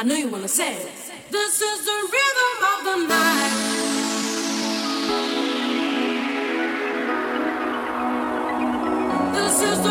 I know you wanna say. This is the rhythm of the night. This is the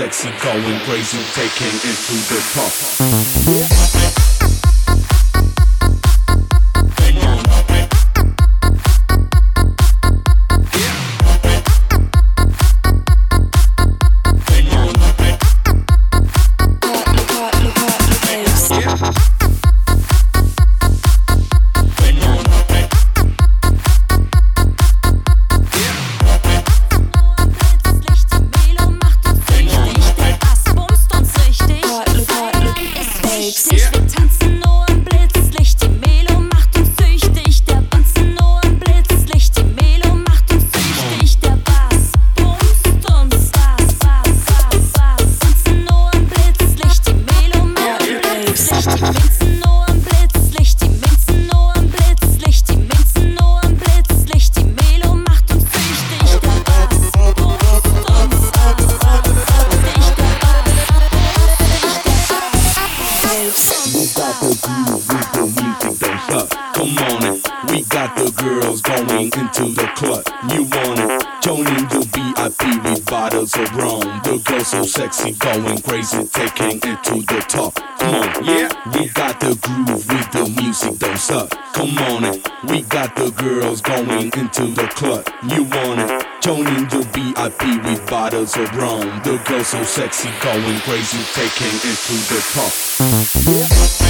sexy, going crazy, taking it to the top. to the club, you want it. Join your the VIP with bottles of rum. The girl so sexy, going crazy, taking it to the top.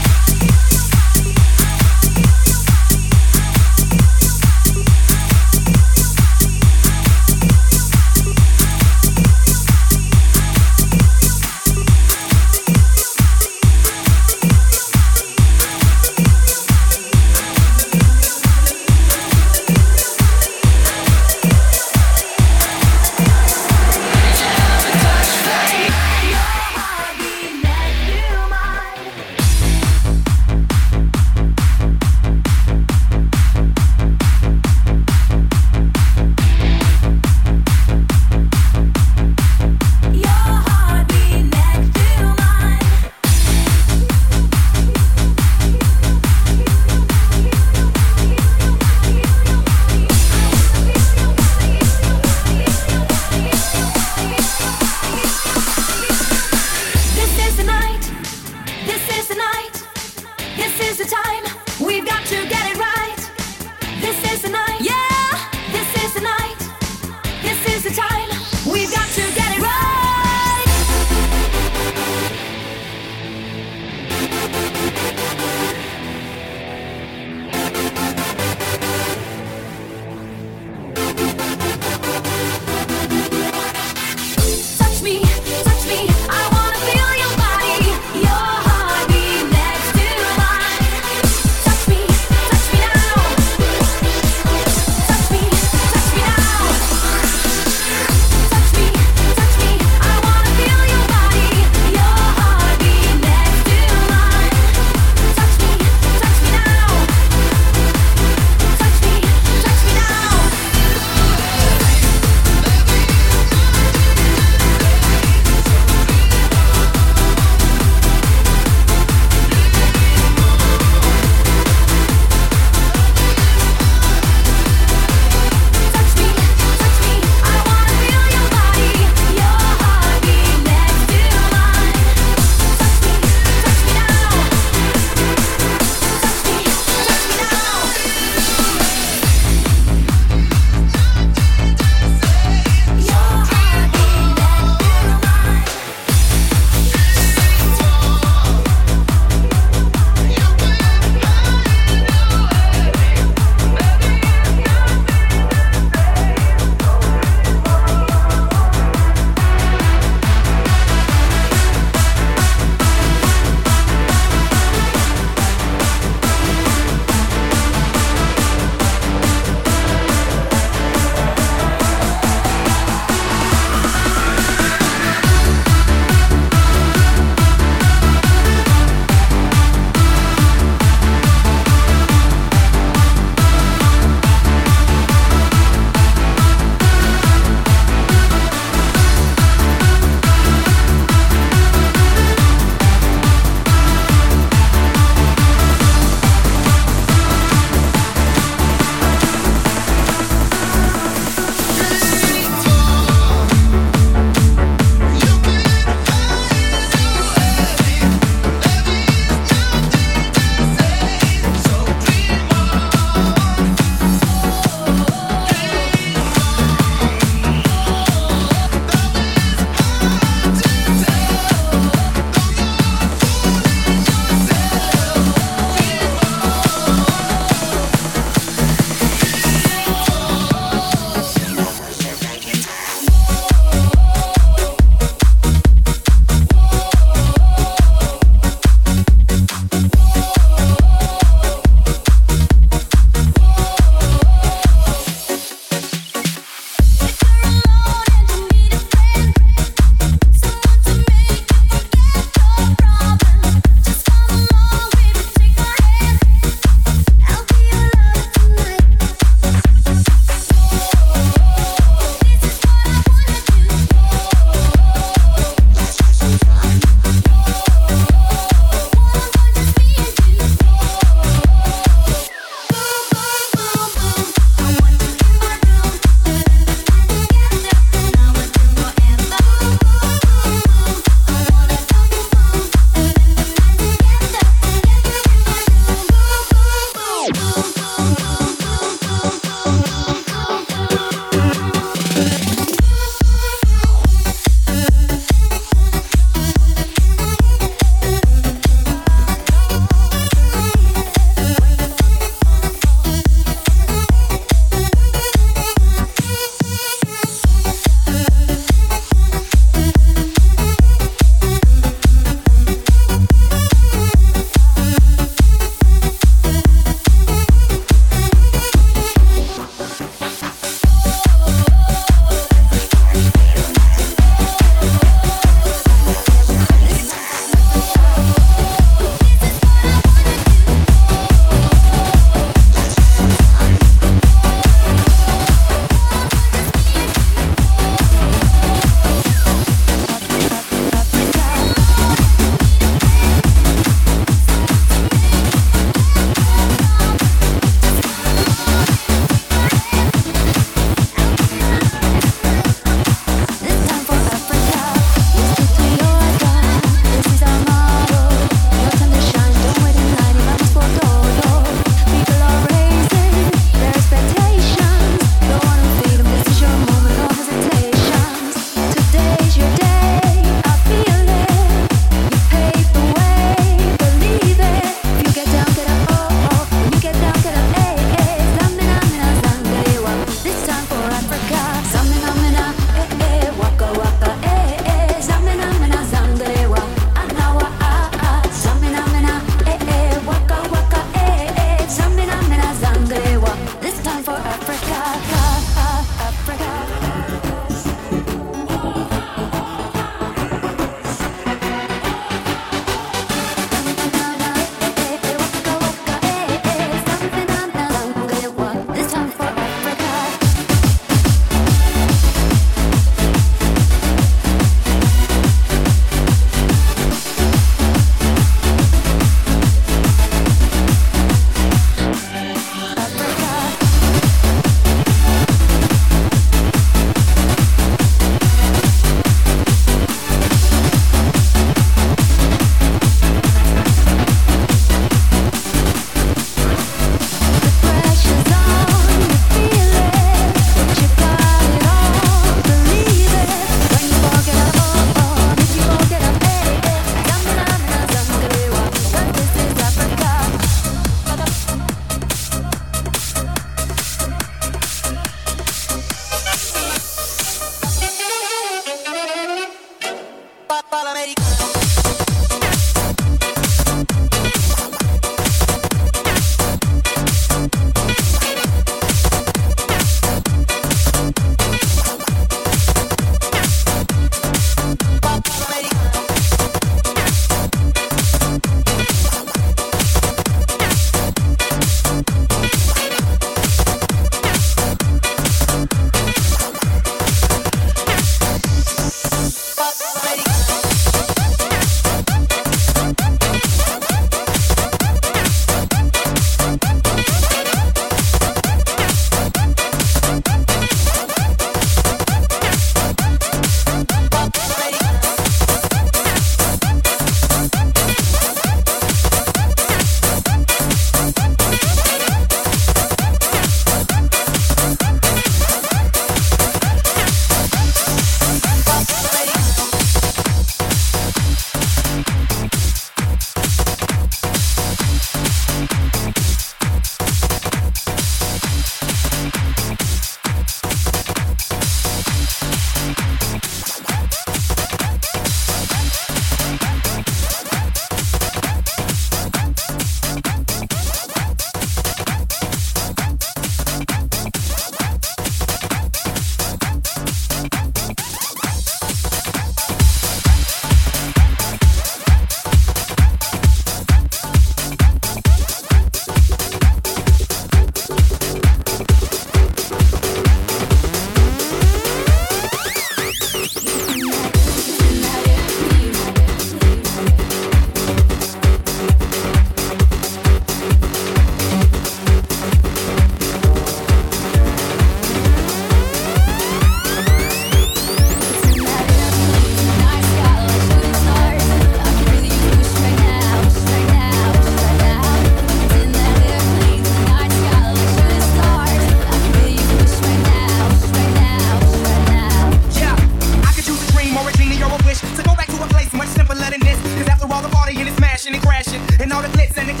all the glitz and the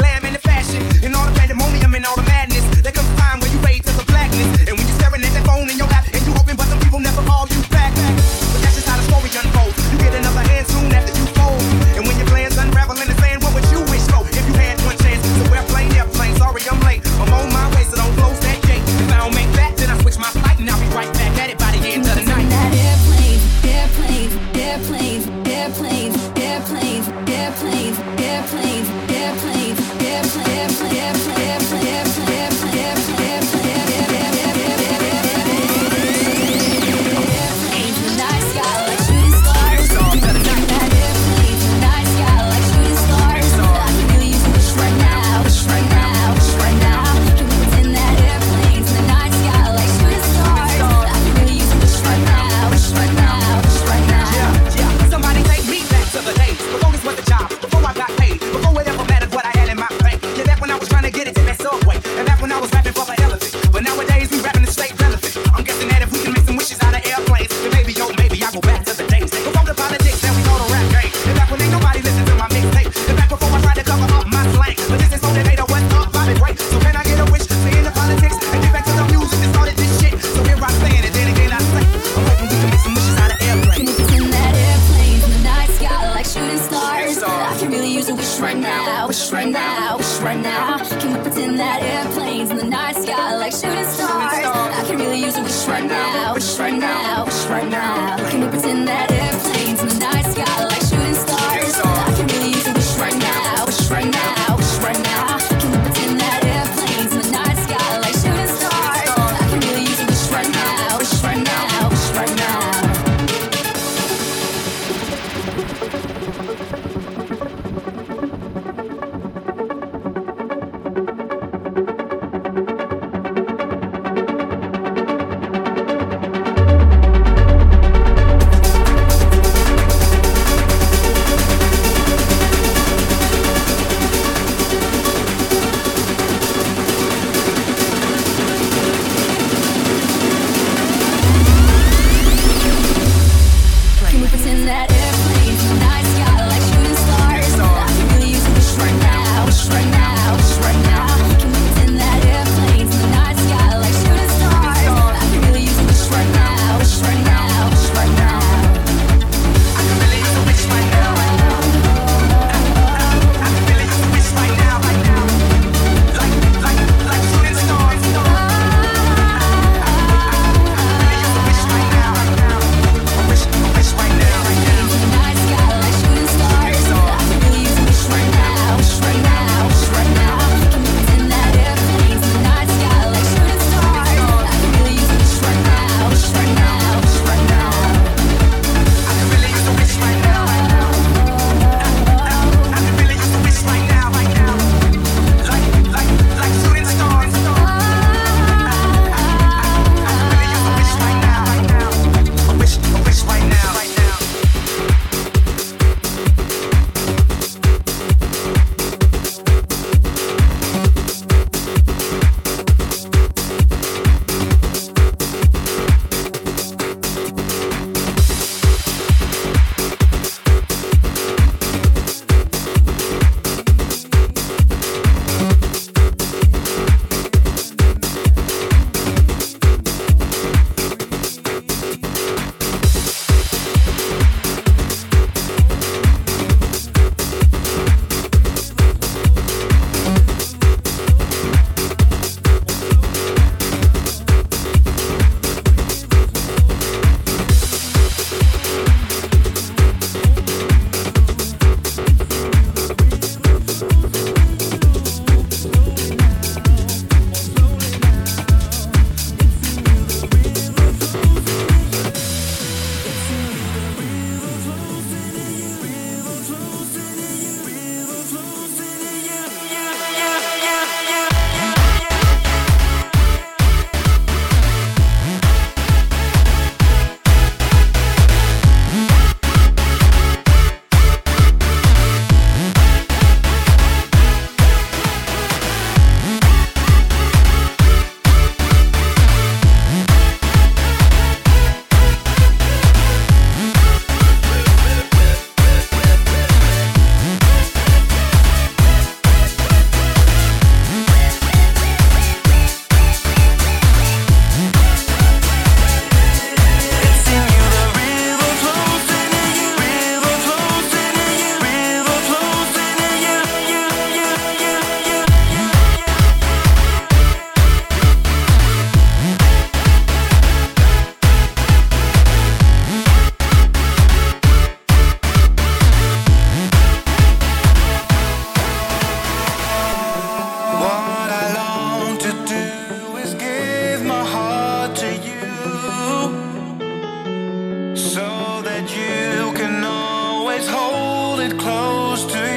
it close to